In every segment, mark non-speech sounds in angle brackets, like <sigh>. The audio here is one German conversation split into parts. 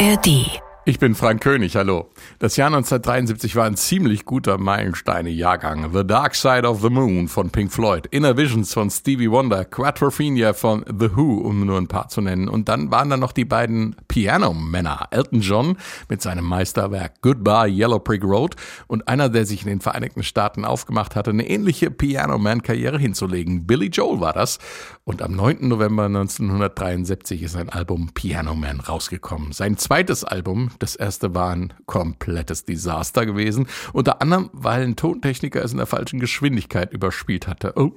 ARD ich bin Frank König, hallo. Das Jahr 1973 war ein ziemlich guter Meilensteine-Jahrgang. The Dark Side of the Moon von Pink Floyd, Inner Visions von Stevie Wonder, Quattrophenia von The Who, um nur ein paar zu nennen. Und dann waren da noch die beiden Piano-Männer, Elton John mit seinem Meisterwerk Goodbye Yellow Brick Road und einer, der sich in den Vereinigten Staaten aufgemacht hatte, eine ähnliche Piano-Man-Karriere hinzulegen. Billy Joel war das. Und am 9. November 1973 ist sein Album Piano Man rausgekommen. Sein zweites Album, das erste war ein komplettes Desaster gewesen. Unter anderem, weil ein Tontechniker es in der falschen Geschwindigkeit überspielt hatte. Oh.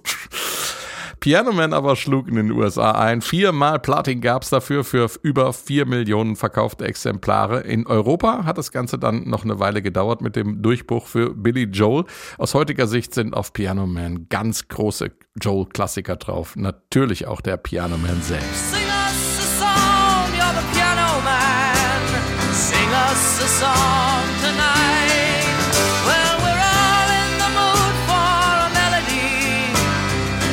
Piano Man aber schlug in den USA ein. Viermal Platin gab's dafür für über vier Millionen verkaufte Exemplare. In Europa hat das Ganze dann noch eine Weile gedauert mit dem Durchbruch für Billy Joel. Aus heutiger Sicht sind auf Piano Man ganz große Joel-Klassiker drauf. Natürlich auch der Piano Man selbst. A song tonight. Well, we're all in the mood for a melody,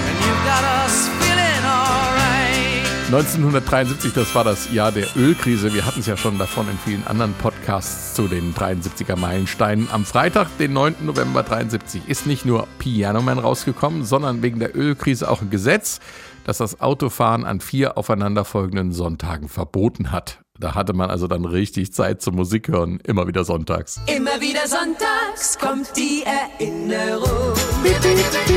and you've got us feeling alright. 1973, das war das Jahr der Ölkrise. Wir hatten es ja schon davon in vielen anderen Podcasts zu den 73er Meilensteinen. Am Freitag, den 9. November 73, ist nicht nur Piano Man rausgekommen, sondern wegen der Ölkrise auch ein Gesetz, das das Autofahren an vier aufeinanderfolgenden Sonntagen verboten hat. Da hatte man also dann richtig Zeit zum Musik hören, immer wieder sonntags. Immer wieder sonntags kommt die Erinnerung. Beep, beep.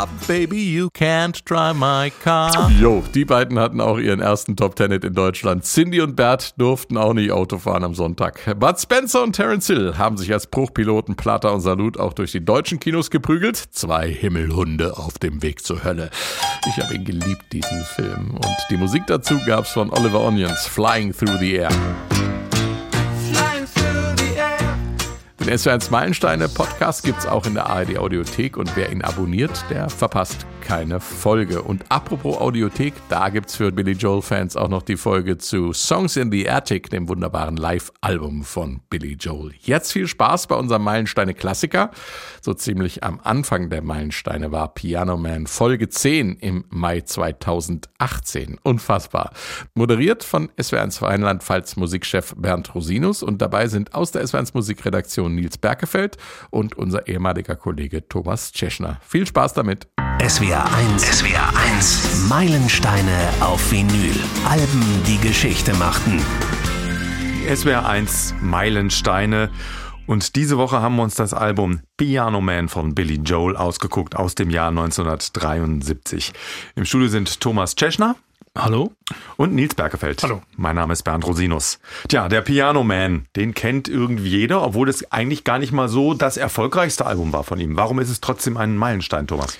Yeah, baby, you can't drive my car. Jo, die beiden hatten auch ihren ersten Top Ten in Deutschland. Cindy und Bert durften auch nicht Auto fahren am Sonntag. Bud Spencer und Terence Hill haben sich als Bruchpiloten Platter und Salut auch durch die deutschen Kinos geprügelt. Zwei Himmelhunde auf dem Weg zur Hölle. Ich habe ihn geliebt, diesen Film. Und die Musik dazu gab's von Oliver Onions. Flying Through the Air. Den SW1 Meilensteine Podcast gibt es auch in der ARD Audiothek und wer ihn abonniert, der verpasst keine Folge. Und apropos Audiothek, da gibt's für Billy Joel Fans auch noch die Folge zu Songs in the Attic, dem wunderbaren Live-Album von Billy Joel. Jetzt viel Spaß bei unserem Meilensteine Klassiker. So ziemlich am Anfang der Meilensteine war Piano Man Folge 10 im Mai 2018. Unfassbar. Moderiert von SWR1 Rheinland-Pfalz Musikchef Bernd Rosinus und dabei sind aus der SWR1 Musikredaktion Nils Berkefeld und unser ehemaliger Kollege Thomas Tscheschner. Viel Spaß damit. SWR 1. SWR 1. Meilensteine auf Vinyl. Alben, die Geschichte machten. SWR 1 Meilensteine. Und diese Woche haben wir uns das Album Piano Man von Billy Joel ausgeguckt aus dem Jahr 1973. Im Studio sind Thomas Tscheschner. Hallo. Und Nils Bergefeld. Hallo. Mein Name ist Bernd Rosinus. Tja, der Piano Man, den kennt irgendwie jeder, obwohl das eigentlich gar nicht mal so das erfolgreichste Album war von ihm. Warum ist es trotzdem ein Meilenstein, Thomas?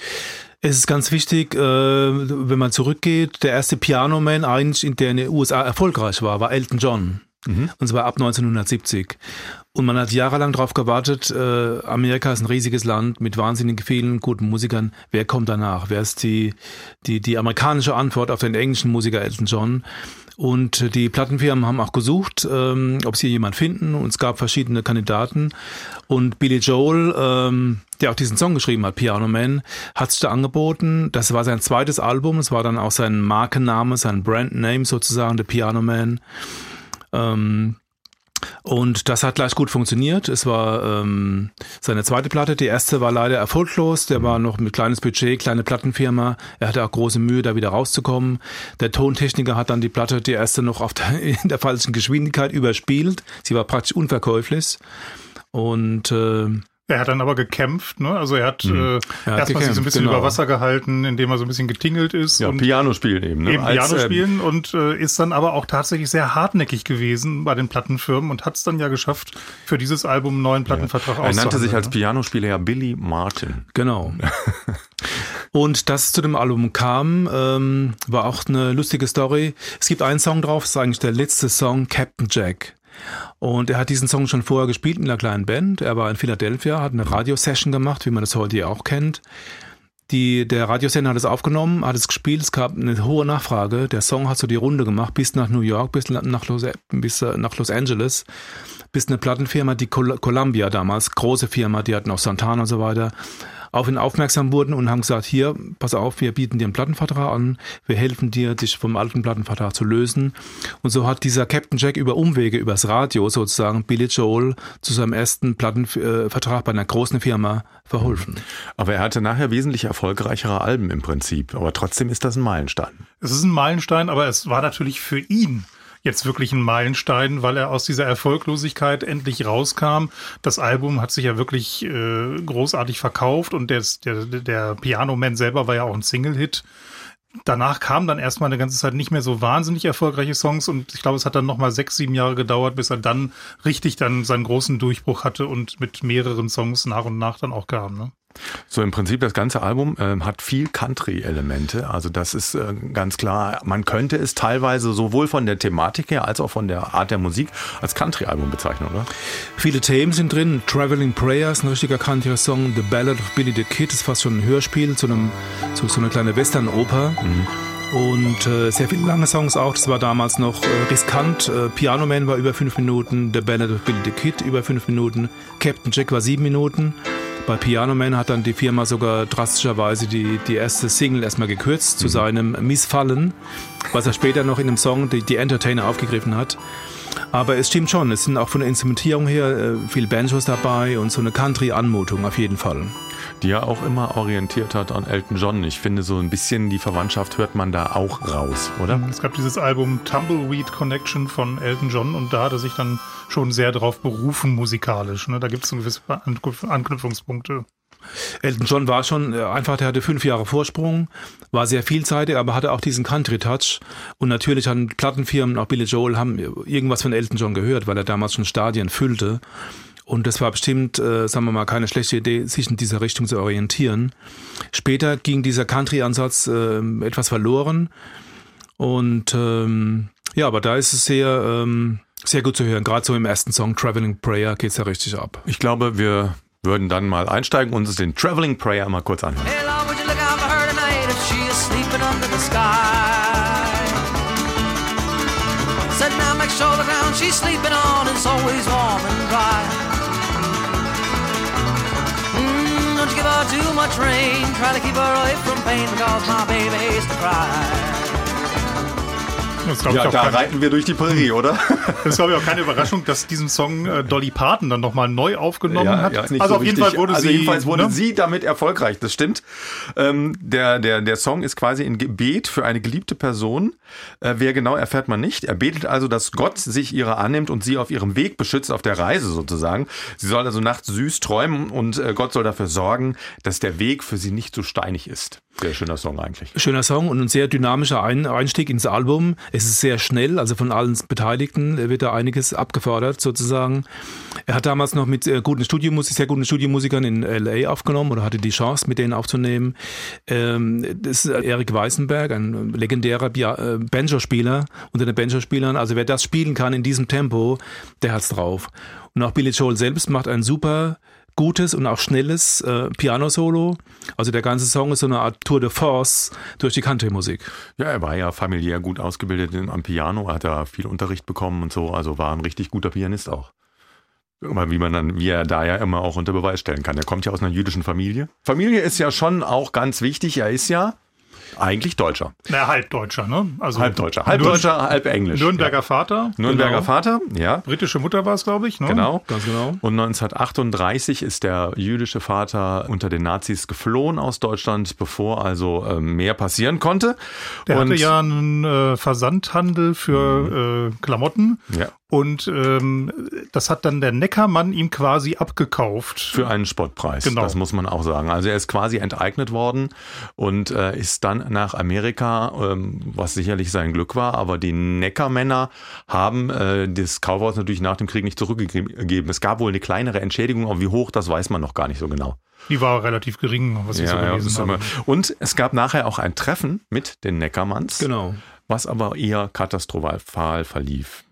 Es ist ganz wichtig, äh, wenn man zurückgeht, der erste Pianoman eigentlich, in der in den USA erfolgreich war, war Elton John. Mhm. Und zwar ab 1970. Und man hat jahrelang darauf gewartet, äh, Amerika ist ein riesiges Land mit wahnsinnig vielen guten Musikern. Wer kommt danach? Wer ist die, die, die amerikanische Antwort auf den englischen Musiker Elton John? Und die Plattenfirmen haben auch gesucht, ähm, ob sie jemand finden. Und es gab verschiedene Kandidaten. Und Billy Joel, ähm, der auch diesen Song geschrieben hat, Piano Man, hat sich da angeboten. Das war sein zweites Album. Es war dann auch sein Markenname, sein Brandname sozusagen, der Piano Man. Ähm, und das hat gleich gut funktioniert. Es war ähm, seine zweite Platte. Die erste war leider erfolglos. Der war noch mit kleines Budget, kleine Plattenfirma. Er hatte auch große Mühe, da wieder rauszukommen. Der Tontechniker hat dann die Platte, die erste noch auf der, <laughs> in der falschen Geschwindigkeit überspielt. Sie war praktisch unverkäuflich. Und äh, er hat dann aber gekämpft, ne? Also er hat, mhm. äh, er erstmal sich so ein bisschen genau. über Wasser gehalten, indem er so ein bisschen getingelt ist. Ja, und Piano spielen eben, ne? Eben Als, Piano ähm, spielen und äh, ist dann aber auch tatsächlich sehr hartnäckig gewesen bei den Plattenfirmen und hat es dann ja geschafft, für dieses Album einen neuen Plattenvertrag ja. Er nannte sich als ne? Pianospieler ja Billy Martin. Genau. <laughs> und das zu dem Album kam, ähm, war auch eine lustige Story. Es gibt einen Song drauf, das ist eigentlich der letzte Song, Captain Jack. Und er hat diesen Song schon vorher gespielt in einer kleinen Band. Er war in Philadelphia, hat eine Radiosession gemacht, wie man das heute ja auch kennt. Die, der Radiosender hat es aufgenommen, hat es gespielt, es gab eine hohe Nachfrage. Der Song hat so die Runde gemacht, bis nach New York, bis nach Los, bis nach Los Angeles, bis eine Plattenfirma, die Columbia damals, große Firma, die hatten auch Santana und so weiter, auf ihn aufmerksam wurden und haben gesagt, hier, pass auf, wir bieten dir einen Plattenvertrag an, wir helfen dir, dich vom alten Plattenvertrag zu lösen. Und so hat dieser Captain Jack über Umwege, übers Radio sozusagen, Billy Joel zu seinem ersten Plattenvertrag bei einer großen Firma verholfen. Aber er hatte nachher wesentlich erfolgreichere Alben im Prinzip. Aber trotzdem ist das ein Meilenstein. Es ist ein Meilenstein, aber es war natürlich für ihn jetzt wirklich ein Meilenstein, weil er aus dieser Erfolglosigkeit endlich rauskam. Das Album hat sich ja wirklich äh, großartig verkauft und der, der, der Piano Man selber war ja auch ein Single-Hit. Danach kamen dann erstmal eine ganze Zeit nicht mehr so wahnsinnig erfolgreiche Songs und ich glaube, es hat dann nochmal sechs, sieben Jahre gedauert, bis er dann richtig dann seinen großen Durchbruch hatte und mit mehreren Songs nach und nach dann auch kam. Ne? So im Prinzip das ganze Album äh, hat viel Country-Elemente. Also das ist äh, ganz klar. Man könnte es teilweise sowohl von der Thematik her als auch von der Art der Musik als Country-Album bezeichnen, oder? Viele Themen sind drin. Traveling Prayer ist ein richtiger Country-Song. The Ballad of Billy the Kid ist fast schon ein Hörspiel zu, einem, zu so einer kleinen Western-Oper. Mhm. Und äh, sehr viele lange Songs auch. Das war damals noch äh, riskant. Äh, Piano Man war über fünf Minuten. The Ballad of Billy the Kid über fünf Minuten. Captain Jack war sieben Minuten. Bei Piano Man hat dann die Firma sogar drastischerweise die, die erste Single erstmal gekürzt zu mhm. seinem Missfallen, was er später noch in einem Song die, die Entertainer aufgegriffen hat. Aber es stimmt schon, es sind auch von der Instrumentierung her äh, viel Banjos dabei und so eine Country-Anmutung auf jeden Fall die ja auch immer orientiert hat an Elton John. Ich finde, so ein bisschen die Verwandtschaft hört man da auch raus, oder? Es gab dieses Album Tumbleweed Connection von Elton John und da hat er sich dann schon sehr darauf berufen musikalisch. Ne? Da gibt es gewisse Anknüpfungspunkte. Elton John war schon äh, einfach, der hatte fünf Jahre Vorsprung, war sehr vielseitig, aber hatte auch diesen Country-Touch. Und natürlich haben Plattenfirmen, auch Billy Joel, haben irgendwas von Elton John gehört, weil er damals schon Stadien füllte. Und das war bestimmt, äh, sagen wir mal, keine schlechte Idee, sich in dieser Richtung zu orientieren. Später ging dieser Country-Ansatz äh, etwas verloren. Und ähm, ja, aber da ist es sehr, ähm, sehr gut zu hören. Gerade so im ersten Song Traveling Prayer geht es ja richtig ab. Ich glaube, wir würden dann mal einsteigen und uns den Traveling Prayer mal kurz anhören. Hey, Lord, Said now make sure the ground she's sleeping on is always warm and dry. Give her too much rain. Try to keep her away from pain because my baby hates to cry. Ja, da reiten wir durch die Prärie, oder? <laughs> Das ist, glaube ich, auch keine Überraschung, dass diesen Song äh, Dolly Parton dann nochmal neu aufgenommen ja, hat. Ja, also so auf jeden Fall wurde also sie. Jedenfalls wurde ne? sie damit erfolgreich, das stimmt. Ähm, der, der, der Song ist quasi ein Gebet für eine geliebte Person. Äh, wer genau erfährt man nicht. Er betet also, dass Gott sich ihrer annimmt und sie auf ihrem Weg beschützt, auf der Reise sozusagen. Sie soll also nachts süß träumen und äh, Gott soll dafür sorgen, dass der Weg für sie nicht so steinig ist. Sehr schöner Song eigentlich. Schöner Song und ein sehr dynamischer Einstieg ins Album. Es ist sehr schnell, also von allen Beteiligten wird da einiges abgefordert sozusagen. Er hat damals noch mit äh, guten Studiomusik, sehr guten Studiomusikern in LA aufgenommen oder hatte die Chance, mit denen aufzunehmen. Ähm, das ist Erik Weißenberg, ein legendärer äh, Banjo-Spieler unter den Banjo-Spielern. Also wer das spielen kann in diesem Tempo, der hat's drauf. Und auch Billy Joel selbst macht einen super gutes und auch schnelles äh, Piano-Solo. Also der ganze Song ist so eine Art Tour de Force durch die Country-Musik. Ja, er war ja familiär gut ausgebildet am Piano, hat da viel Unterricht bekommen und so, also war ein richtig guter Pianist auch. Wie man dann, wie er da ja immer auch unter Beweis stellen kann. Er kommt ja aus einer jüdischen Familie. Familie ist ja schon auch ganz wichtig. Er ist ja eigentlich Deutscher. Na, halb Deutscher, ne? Also halb Deutscher. Halb Deutscher, halb Englisch. Nürnberger ja. Vater. Nürnberger genau. Vater, ja. Britische Mutter war es, glaube ich, ne? Genau. Ganz genau. Und 1938 ist der jüdische Vater unter den Nazis geflohen aus Deutschland, bevor also äh, mehr passieren konnte. Der Und hatte ja einen äh, Versandhandel für mhm. äh, Klamotten. Ja. Und ähm, das hat dann der Neckermann ihm quasi abgekauft. Für einen Spottpreis, genau. das muss man auch sagen. Also er ist quasi enteignet worden und äh, ist dann nach Amerika, ähm, was sicherlich sein Glück war, aber die Neckermänner haben äh, das Kaufhaus natürlich nach dem Krieg nicht zurückgegeben. Es gab wohl eine kleinere Entschädigung, aber wie hoch, das weiß man noch gar nicht so genau. Die war relativ gering, was ich ja, so gelesen ja, habe. Und es gab nachher auch ein Treffen mit den Neckermanns. Genau. Was aber eher katastrophal verlief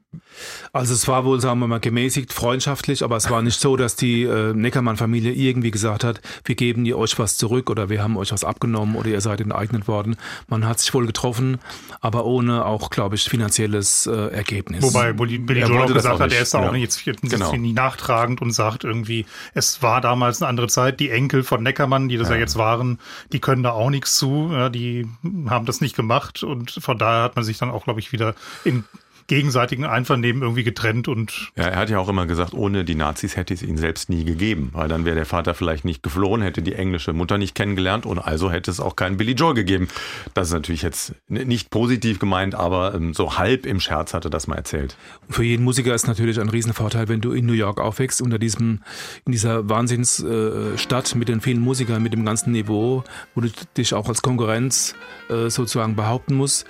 Also es war wohl, sagen wir mal, gemäßigt, freundschaftlich, aber es war nicht so, dass die äh, Neckermann-Familie irgendwie gesagt hat, wir geben ihr euch was zurück oder wir haben euch was abgenommen oder ihr seid enteignet worden. Man hat sich wohl getroffen, aber ohne auch, glaube ich, finanzielles äh, Ergebnis. Wobei Billy Joel auch gesagt auch hat, er ist da ja. auch nicht jetzt, Genau. nie nachtragend und sagt irgendwie, es war damals eine andere Zeit. Die Enkel von Neckermann, die das ja, jetzt waren, die können da auch nichts zu. Ja, die haben das nicht gemacht und von daher hat man sich dann auch, glaube ich, wieder in gegenseitigen Einvernehmen irgendwie getrennt und Ja, er hat ja auch immer gesagt, ohne die Nazis hätte es ihn selbst nie gegeben, weil dann wäre der Vater vielleicht nicht geflohen, hätte die englische Mutter nicht kennengelernt und also hätte es auch keinen Billy Joel gegeben. Das ist natürlich jetzt nicht positiv gemeint, aber ähm, so halb im Scherz hatte das mal erzählt. Für jeden Musiker ist natürlich ein Riesenvorteil, wenn du in New York aufwächst, unter diesem, in dieser Wahnsinnsstadt äh, mit den vielen Musikern, mit dem ganzen Niveau, wo du dich auch als Konkurrenz äh, sozusagen behaupten musst.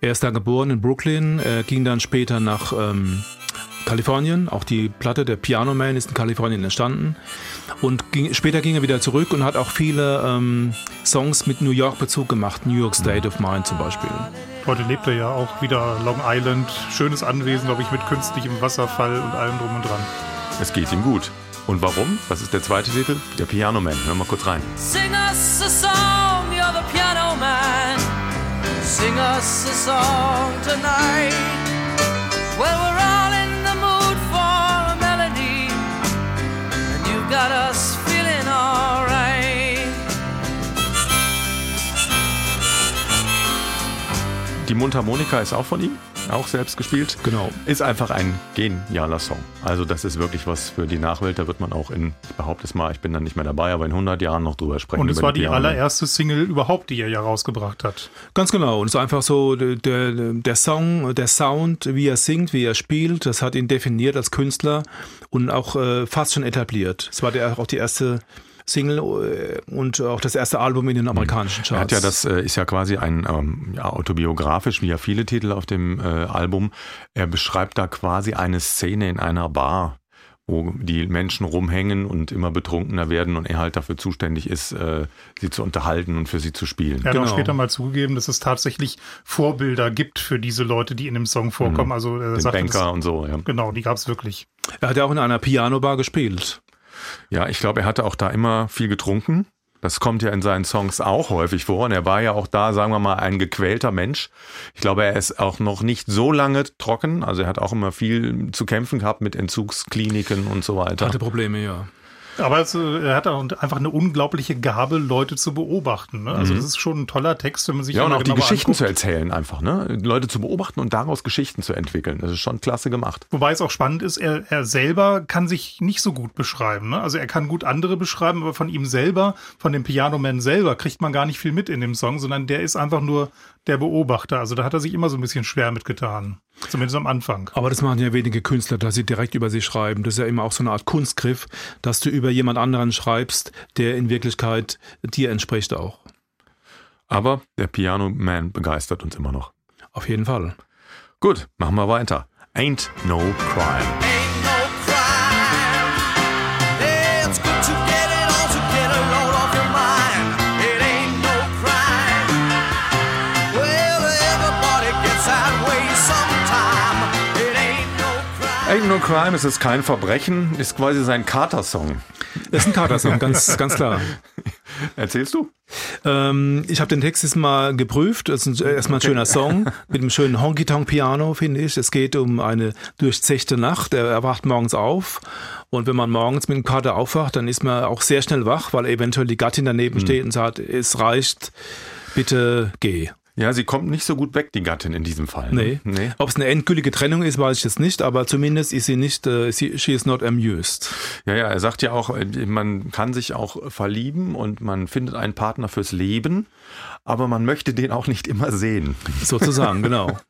Er ist da geboren in Brooklyn, er ging dann später nach ähm, Kalifornien. Auch die Platte, der Piano Man, ist in Kalifornien entstanden. Und ging, später ging er wieder zurück und hat auch viele ähm, Songs mit New York Bezug gemacht. New York State of Mind zum Beispiel. heute lebt er ja auch wieder Long Island. Schönes Anwesen, glaube ich, mit künstlichem Wasserfall und allem drum und dran. Es geht ihm gut. Und warum? Was ist der zweite Titel? Der Piano Man. Hör mal kurz rein. Sing us a song, Sing us a song tonight. Well, we're all in the mood for a melody, and you've got us feeling alright. Die Mundharmonika ist auch von ihm, auch selbst gespielt. Genau. Ist einfach ein genialer Song. Also das ist wirklich was für die Nachwelt. Da wird man auch in, ich behaupte es mal, ich bin dann nicht mehr dabei, aber in 100 Jahren noch drüber sprechen. Und es war die Man. allererste Single überhaupt, die er ja rausgebracht hat. Ganz genau. Und es ist einfach so, der, der, der Song, der Sound, wie er singt, wie er spielt, das hat ihn definiert als Künstler und auch äh, fast schon etabliert. Es war der, auch die erste Single äh, und auch das erste Album in den amerikanischen Charts. Er hat ja, das äh, ist ja quasi ein ähm, ja, autobiografisch, wie ja viele Titel auf dem äh, Album. Er beschreibt da quasi eine Szene in einer Bar, wo die Menschen rumhängen und immer betrunkener werden und er halt dafür zuständig ist, äh, sie zu unterhalten und für sie zu spielen. Er hat auch Genau. später mal zugegeben, dass es tatsächlich Vorbilder gibt für diese Leute, die in dem Song vorkommen. Also er Den sagte, Banker das, und so, ja. genau, die gab es wirklich. Er hat ja auch in einer Pianobar gespielt. Ja, ich glaube, er hatte auch da immer viel getrunken. Das kommt ja in seinen Songs auch häufig vor. Und er war ja auch da, sagen wir mal, ein gequälter Mensch. Ich glaube, er ist auch noch nicht so lange trocken. Also er hat auch immer viel zu kämpfen gehabt mit Entzugskliniken und so weiter. Hatte Probleme, ja. Aber es, äh, er hat auch einfach eine unglaubliche Gabe, Leute zu beobachten. Ne? Also das ist schon ein toller Text, wenn man sich Mhm. Ja, und auch die Geschichten anguckt. zu erzählen einfach, ne? Leute zu beobachten und daraus Geschichten zu entwickeln. Das ist schon klasse gemacht. Wobei es auch spannend ist, er, er selber kann sich nicht so gut beschreiben. Ne? Also er kann gut andere beschreiben, aber von ihm selber, von dem Piano Man selber, kriegt man gar nicht viel mit in dem Song, sondern der ist einfach nur der Beobachter. Also da hat er sich immer so ein bisschen schwer mitgetan. Zumindest am Anfang. Aber das machen ja wenige Künstler, dass sie direkt über sie schreiben. Das ist ja immer auch so eine Art Kunstgriff, dass du über jemand anderen schreibst, der in Wirklichkeit dir entspricht auch. Aber der Piano Man begeistert uns immer noch. Auf jeden Fall. Gut, machen wir weiter. Ain't no crime. Ain't no crime. Crime. No crime, es ist kein Verbrechen, ist quasi sein Kater-Song. Ist ein Katersong, ganz, ganz klar. <laughs> Erzählst du? Ähm, ich habe den Text jetzt mal geprüft. Das ist erstmal ein schöner Song <laughs> mit einem schönen Honky-Tonk-Piano, finde ich. Es geht um eine durchzechte Nacht. Er, er wacht morgens auf. Und wenn man morgens mit dem Kater aufwacht, dann ist man auch sehr schnell wach, weil eventuell die Gattin daneben steht und sagt, es reicht, bitte geh. Ja, sie kommt nicht so gut weg, die Gattin in diesem Fall. ne? Nee. nee. Ob es eine endgültige Trennung ist, weiß ich jetzt nicht, aber zumindest ist sie nicht, äh, sie, she is not amused. Ja, ja, er sagt ja auch, äh, man kann sich auch verlieben und man findet einen Partner fürs Leben, aber man möchte den auch nicht immer sehen. Sozusagen, genau. <laughs>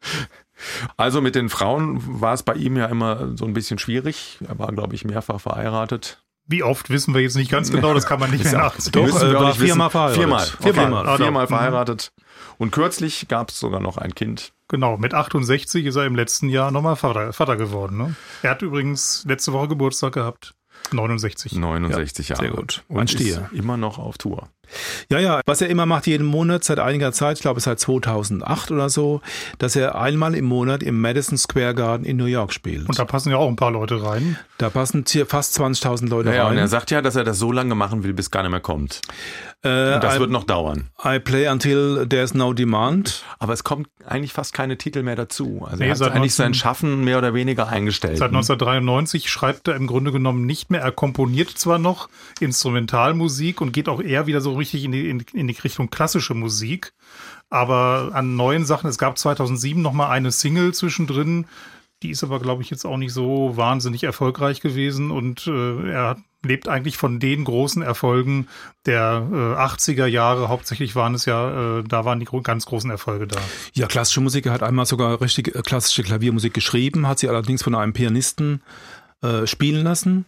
Also mit den Frauen war es bei ihm ja immer so ein bisschen schwierig. Er war, glaube ich, mehrfach verheiratet. Wie oft wissen wir jetzt nicht ganz genau, das kann man nicht <laughs> mehr nachsehen. Doch, äh, war viermal verheiratet. Viermal. Viermal. Okay. Ah, doch. Viermal Mhm. verheiratet. Und kürzlich gab es sogar noch ein Kind. Genau, mit 68 ist er im letzten Jahr nochmal Vater, Vater geworden. Ne? Er hat übrigens letzte Woche Geburtstag gehabt. 69. 69 Jahre. sehr gut. Und Ein Stier. ist immer noch auf Tour. Ja, ja, was er immer macht, jeden Monat, seit einiger Zeit, ich glaube seit 2008 oder so, dass er einmal im Monat im Madison Square Garden in New York spielt. Und da passen ja auch ein paar Leute rein. Da passen hier fast 20.000 Leute Ja, ja, rein. und er sagt ja, dass er das so lange machen will, bis gar nicht mehr kommt. äh, Und das I, wird noch dauern. I play until there's no demand. Aber es kommt eigentlich fast keine Titel mehr dazu. Also Nee, er hat eigentlich 19 sein Schaffen mehr oder weniger eingestellt. Seit 1993 schreibt er im Grunde genommen nicht mehr. Er komponiert zwar noch Instrumentalmusik und geht auch eher wieder so richtig in die, in, in die Richtung klassische Musik. Aber an neuen Sachen, es gab 2007 noch mal eine Single zwischendrin. Die ist aber, glaube ich, jetzt auch nicht so wahnsinnig erfolgreich gewesen. Und äh, er lebt eigentlich von den großen Erfolgen der äh, 80er Jahre. Hauptsächlich waren es ja, äh, da waren die gro ganz großen Erfolge da. Ja, klassische Musik. Er hat einmal sogar richtig äh, klassische Klaviermusik geschrieben, hat sie allerdings von einem Pianisten äh, spielen lassen.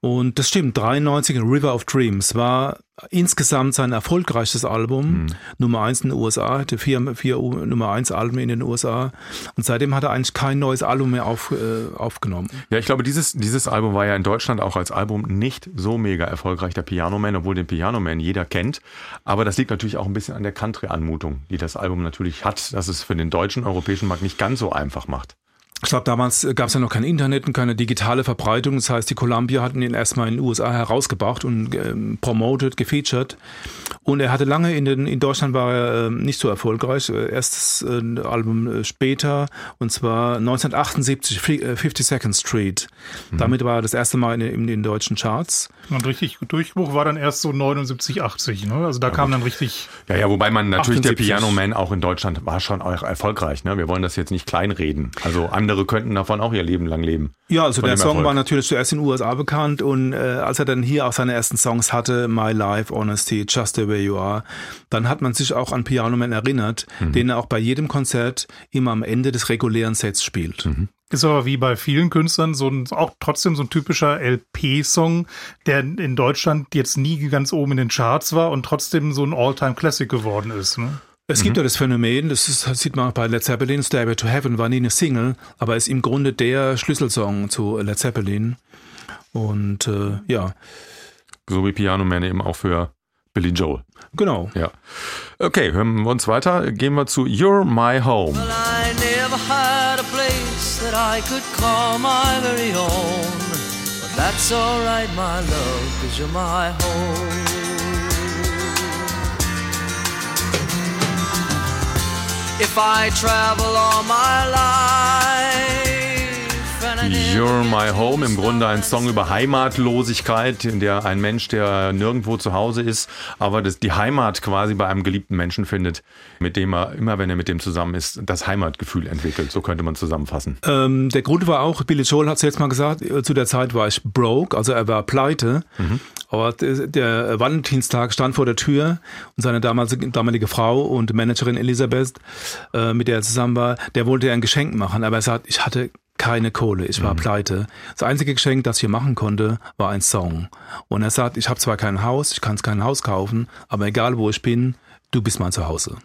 Und das stimmt, 93 River of Dreams war insgesamt sein erfolgreichstes Album. Nummer eins in den USA, hatte vier, vier Nummer eins Alben in den USA. Und seitdem hat er eigentlich kein neues Album mehr auf, äh, aufgenommen. Ja, ich glaube, dieses, dieses Album war ja in Deutschland auch als Album nicht so mega erfolgreich, der Piano Man, obwohl den Piano Man jeder kennt. Aber das liegt natürlich auch ein bisschen an der Country-Anmutung, die das Album natürlich hat, dass es für den deutschen, europäischen Markt nicht ganz so einfach macht. Ich glaube, damals gab es ja noch kein Internet und keine digitale Verbreitung. Das heißt, die Columbia hatten ihn erstmal in den USA herausgebracht und ähm, promoted, gefeatured. Und er hatte lange in, den, in Deutschland war er ähm, nicht so erfolgreich. Äh, Erstes äh, Album äh, später und zwar 1978, Fi- äh, 52nd Street. Damit war er das erste Mal in, in den deutschen Charts. Und richtig Durchbruch war dann erst so 79, 80. Ne? Also da kam dann richtig Ja, ja, wobei man natürlich 78. der Piano Man auch in Deutschland war schon auch erfolgreich. Ne? Wir wollen das jetzt nicht kleinreden. Also andere könnten davon auch ihr Leben lang leben. Ja, also der Song Erfolg. war natürlich zuerst in den USA bekannt und äh, als er dann hier auch seine ersten Songs hatte, My Life, Honesty, Just the Way You Are, dann hat man sich auch an Piano Man erinnert, Mhm. den er auch bei jedem Konzert immer am Ende des regulären Sets spielt. Mhm. Ist aber wie bei vielen Künstlern so ein, auch trotzdem so ein typischer LP-Song, der in Deutschland jetzt nie ganz oben in den Charts war und trotzdem so ein All-Time-Classic geworden ist. Ne? Es Mhm. gibt ja das Phänomen, das, ist, das sieht man auch bei Led Zeppelin, Stairway to Heaven war nie eine Single, aber ist im Grunde der Schlüsselsong zu Led Zeppelin. Und äh, ja, So wie Piano Man eben auch für Billy Joel. genau. Ja. Okay, hören wir uns weiter. Gehen wir zu You're My Home. Well, I never had a place that I could call my very own. But that's alright, my love, cause you're my home. If I travel all my life You're My Home, im Grunde ein Song über Heimatlosigkeit, in der ein Mensch, der nirgendwo zu Hause ist, aber das, die Heimat quasi bei einem geliebten Menschen findet, mit dem er, immer wenn er mit dem zusammen ist, das Heimatgefühl entwickelt. So könnte man zusammenfassen. Ähm, der Grund war auch, Billy Joel hat es jetzt mal gesagt, äh, zu der Zeit war ich broke, also er war pleite. Aber der, der Valentinstag stand vor der Tür und seine damalige, damalige Frau und Managerin Elisabeth, äh, mit der er zusammen war, der wollte ihr ein Geschenk machen, aber er sagt, ich hatte keine Kohle, ich war pleite. Das einzige Geschenk, das ich ihr machen konnte, war ein Song. Und er sagt, ich habe zwar kein Haus, ich kann kein Haus kaufen, aber egal wo ich bin, du bist mein Zuhause.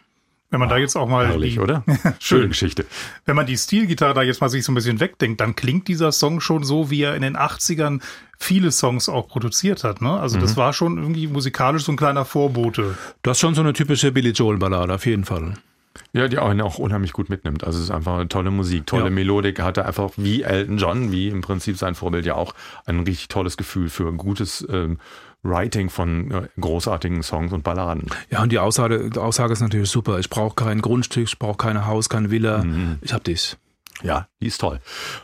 Wenn man da jetzt auch mal Herrlich, die, oder? <laughs> Schöne Geschichte. wenn man die Stilgitarre da jetzt mal sich so ein bisschen wegdenkt, dann klingt dieser Song schon so, wie er in den 80ern viele Songs auch produziert hat. Ne? Also das war schon irgendwie musikalisch so ein kleiner Vorbote. Das ist schon so eine typische Billy Joel Ballade, auf jeden Fall. Ja, die einen auch unheimlich gut mitnimmt. Also es ist einfach eine tolle Musik, tolle Ja. Melodik. Er hatte einfach wie Elton John, wie im Prinzip sein Vorbild ja auch, ein richtig tolles Gefühl für gutes ähm, Writing von äh, großartigen Songs und Balladen. Ja, und die Aussage, die Aussage ist natürlich super. Ich brauche kein Grundstück, ich brauche kein Haus, keine Villa. Ich hab dich. Ja, die ist toll.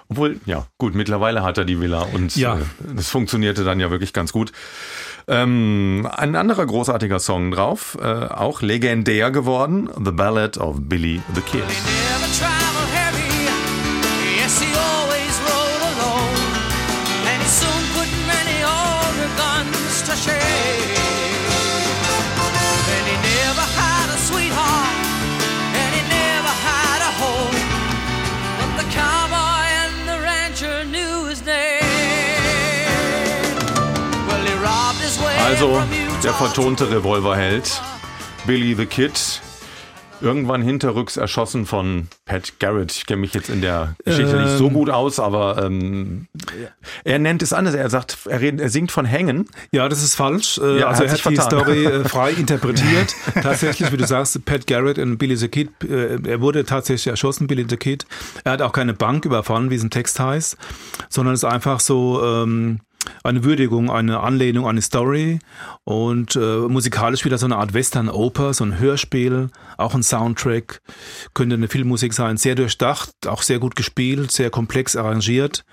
Obwohl, ja, gut, mittlerweile hat er die Villa und Ja. äh, das funktionierte dann ja wirklich ganz gut. Ähm, ein anderer großartiger Song drauf, äh, auch legendär geworden, The Ballad of Billy the Kid. Also der to vertonte Revolverheld, Billy the Kid. irgendwann hinterrücks erschossen von Pat Garrett. Ich kenne mich jetzt in der Geschichte Ähm. nicht so gut aus, aber ähm, er nennt es anders. Er sagt, er, redet, er singt von Hängen. Ja, das ist falsch. Äh, Ja, also hat er hat die. Story äh, frei <laughs> interpretiert. tatsächlich, wie du sagst, Pat Garrett und Billy the Kid, äh, er wurde tatsächlich erschossen, Billy the Kid. Er hat auch keine Bank überfallen, wie es im Text heißt, sondern es ist einfach so ähm, eine Würdigung, eine Anlehnung an die Story. Und äh, musikalisch wieder so eine Art Western-Oper, so ein Hörspiel, auch ein Soundtrack, könnte eine Filmmusik sein, sehr durchdacht, auch sehr gut gespielt, sehr komplex arrangiert.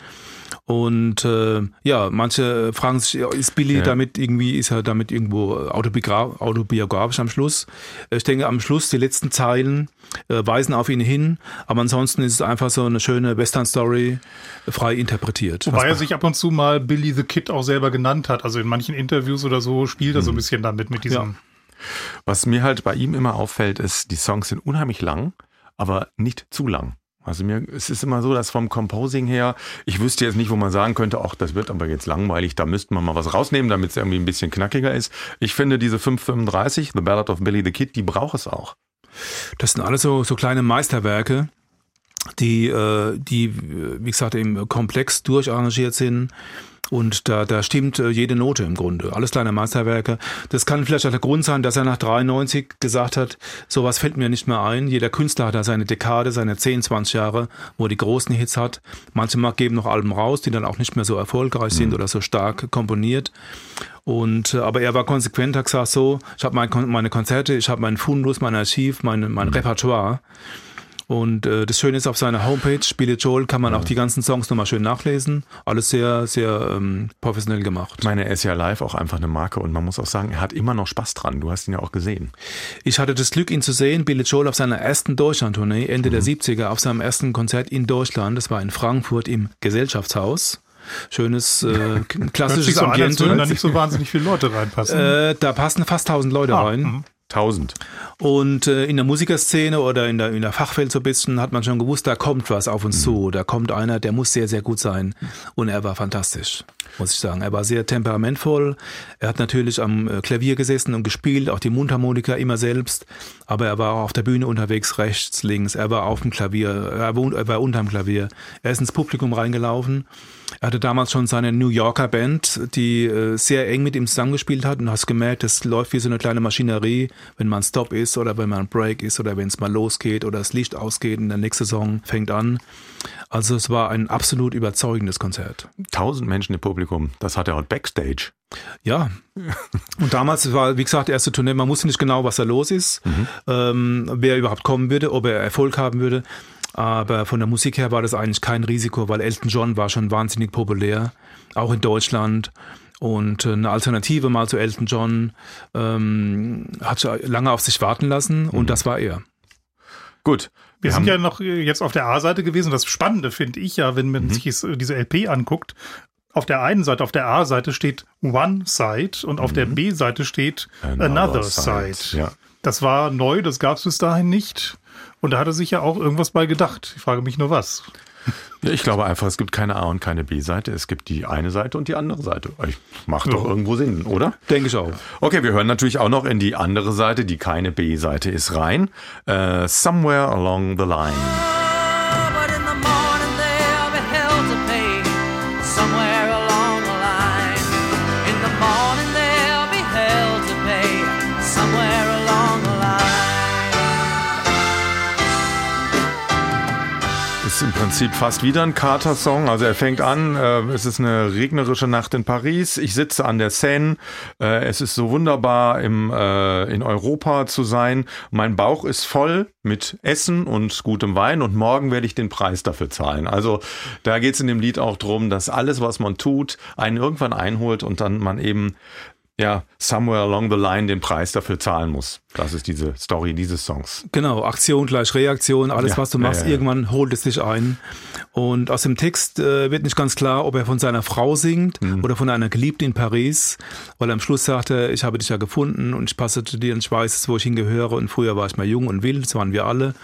Und äh, ja, manche fragen sich, ja, ist Billy Ja. damit irgendwie, ist er damit irgendwo autobiogra- autobiografisch am Schluss? Ich denke, am Schluss, die letzten Zeilen äh, weisen auf ihn hin, aber ansonsten ist es einfach so eine schöne Western-Story, frei interpretiert. Wobei er sich ab und zu mal Billy the Kid auch selber genannt hat. Also in manchen Interviews oder so spielt er so ein bisschen damit mit diesem. Was mir halt bei ihm immer auffällt, ist, die Songs sind unheimlich lang, aber nicht zu lang. Also mir, es ist immer so, dass vom Composing her, ich wüsste jetzt nicht, wo man sagen könnte, ach, das wird aber jetzt langweilig, da müsste man mal was rausnehmen, damit es irgendwie ein bisschen knackiger ist. Ich finde diese 535, The Ballad of Billy the Kid, die braucht es auch. Das sind alles so, so kleine Meisterwerke, die, äh, die, wie gesagt, eben komplex durcharrangiert sind. Und da, da stimmt äh, jede Note im Grunde. Alles kleine Meisterwerke. Das kann vielleicht auch der Grund sein, dass er nach 93 gesagt hat, sowas fällt mir nicht mehr ein. Jeder Künstler hat da seine Dekade, seine 10, 20 Jahre, wo er die großen Hits hat. Manche geben noch Alben raus, die dann auch nicht mehr so erfolgreich sind oder so stark komponiert. Und äh, aber er war konsequent, hat gesagt so, ich habe mein, meine Konzerte, ich habe meinen Fundus, mein Archiv, mein, mein Repertoire. Und äh, das Schöne ist, auf seiner Homepage, Billy Joel, kann man auch die ganzen Songs nochmal schön nachlesen. Alles sehr, sehr ähm, professionell gemacht. Ich meine, er ist ja live auch einfach eine Marke und man muss auch sagen, er hat immer noch Spaß dran. Du hast ihn ja auch gesehen. Ich hatte das Glück, ihn zu sehen, Billy Joel auf seiner ersten Deutschland-Tournee, Ende der 70er, auf seinem ersten Konzert in Deutschland. Das war in Frankfurt im Gesellschaftshaus. Schönes, äh, Hört sich klassisches so an, würden da Ambiente. nicht so wahnsinnig viele Leute reinpassen. Äh, da passen fast 1000 Leute Ah, rein. Mhm. Tausend. Und äh, in der Musikerszene oder in der, in der Fachwelt so ein bisschen hat man schon gewusst, da kommt was auf uns zu. Da kommt einer, der muss sehr, sehr gut sein. Und er war fantastisch, muss ich sagen. Er war sehr temperamentvoll. Er hat natürlich am äh, Klavier gesessen und gespielt, auch die Mundharmonika immer selbst. Aber er war auch auf der Bühne unterwegs, rechts, links. Er war auf dem Klavier, er er war unterm Klavier. Er ist ins Publikum reingelaufen. Er hatte damals schon seine New Yorker Band, die äh, sehr eng mit ihm zusammengespielt hat und du hast gemerkt, das läuft wie so eine kleine Maschinerie, wenn man Stop ist oder wenn man Break ist oder wenn es mal losgeht oder das Licht ausgeht und der nächste Song fängt an. Also es war ein absolut überzeugendes Konzert. Tausend Menschen im Publikum. Das hat er auch Backstage. Ja. Und damals war, wie gesagt, erste Tournee, man wusste nicht genau, was da los ist, ähm, wer überhaupt kommen würde, ob er Erfolg haben würde. Aber von der Musik her war das eigentlich kein Risiko, weil Elton John war schon wahnsinnig populär, auch in Deutschland. Und äh, eine Alternative mal zu Elton John ähm, hat schon lange auf sich warten lassen und das war er. Gut. Wir haben- sind ja noch äh, jetzt auf der A-Seite gewesen. Das Spannende finde ich ja, wenn man Mhm. sich äh, diese LP anguckt. Auf der einen Seite, auf der A-Seite steht One Side und auf der B-Seite steht Mhm. Another Another, Side, Side. ja. Das war neu, das gab es bis dahin nicht. Und da hat er sich ja auch irgendwas bei gedacht. Ich frage mich nur was. Ja, ich glaube einfach, es gibt keine A- und keine B-Seite. Es gibt die eine Seite und die andere Seite. Ich- Macht doch irgendwo Sinn, oder? Denke ich auch. Okay, wir hören natürlich auch noch in die andere Seite, die keine B-Seite ist, rein. Äh, Somewhere Along the Line. Prinzip fast wieder ein Carter-Song. Also er fängt an, äh, es ist eine regnerische Nacht in Paris. Ich sitze an der Seine. Äh, es ist so wunderbar, im, äh, in Europa zu sein. Mein Bauch ist voll mit Essen und gutem Wein und morgen werde ich den Preis dafür zahlen. Also da geht es in dem Lied auch drum, dass alles, was man tut, einen irgendwann einholt und dann man eben ja, somewhere along the line den Preis dafür zahlen muss. Das ist diese Story dieses Songs. Genau, Aktion gleich Reaktion, alles Ja, was du machst, ja, ja. irgendwann holt es dich ein. Und aus dem Text äh, wird nicht ganz klar, ob er von seiner Frau singt Mhm. oder von einer Geliebten in Paris, weil er am Schluss sagte, ich habe dich ja gefunden und ich passe zu dir und ich weiß, wo ich hingehöre und früher war ich mal jung und wild, das waren wir alle.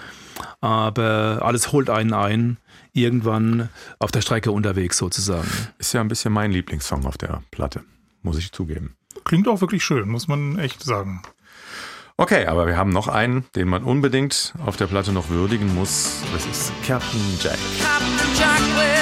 Aber alles holt einen ein, irgendwann auf der Strecke unterwegs sozusagen. Ist ja ein bisschen mein Lieblingssong auf der Platte, muss ich zugeben. Klingt auch wirklich schön, muss man echt sagen. Okay, aber wir haben noch einen, den man unbedingt auf der Platte noch würdigen muss. Das ist Captain Jack. Captain Jack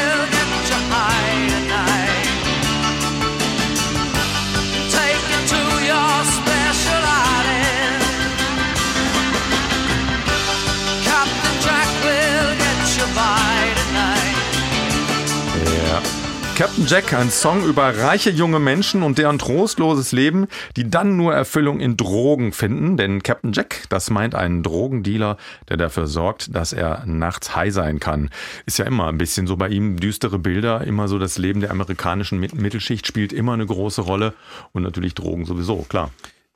Captain Jack, ein Song über reiche junge Menschen und deren trostloses Leben, die dann nur Erfüllung in Drogen finden. Denn Captain Jack, das meint einen Drogendealer, der dafür sorgt, dass er nachts high sein kann. Ist ja immer ein bisschen so bei ihm düstere Bilder, immer so das Leben der amerikanischen Mit- Mittelschicht spielt immer eine große Rolle und natürlich Drogen sowieso, klar.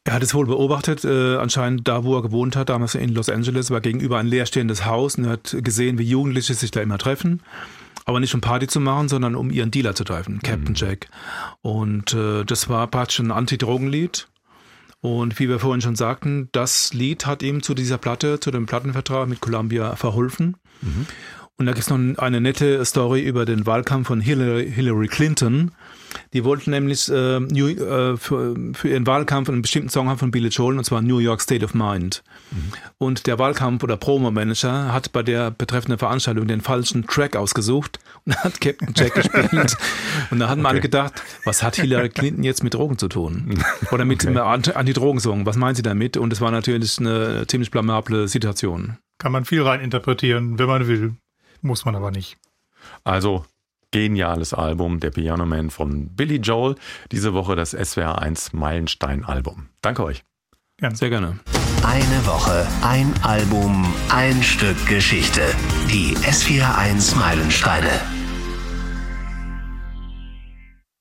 Er hat es wohl beobachtet, äh, anscheinend da, wo er gewohnt hat, damals in Los Angeles, war gegenüber ein leerstehendes Haus und er hat gesehen, wie Jugendliche sich da immer treffen. Aber nicht um Party zu machen, sondern um ihren Dealer zu treffen, Captain Jack. Und äh, das war praktisch ein Anti-Drogen-Lied. Und wie wir vorhin schon sagten, das Lied hat ihm zu dieser Platte, zu dem Plattenvertrag mit Columbia verholfen. Und da gibt es noch eine nette Story über den Wahlkampf von Hillary, Hillary Clinton. Die wollten nämlich äh, New, äh, für, für ihren Wahlkampf einen bestimmten Song haben von Billy Joel, und zwar New York State of Mind. Und der Wahlkampf- oder Promo-Manager hat bei der betreffenden Veranstaltung den falschen Track ausgesucht und hat Captain Jack <laughs> gespielt. Und da hatten alle gedacht, was hat Hillary Clinton jetzt mit Drogen zu tun? Oder mit Anti- Anti-Drogen-Song, was meint sie damit? Und es war natürlich eine ziemlich blamable Situation. Kann man viel rein interpretieren, wenn man will. Muss man aber nicht. Also geniales Album, der Piano Man von Billy Joel. Diese Woche das SWR 1 Meilenstein Album. Danke euch. Sehr gerne. Eine Woche, ein Album, ein Stück Geschichte. Die S41 Meilensteine.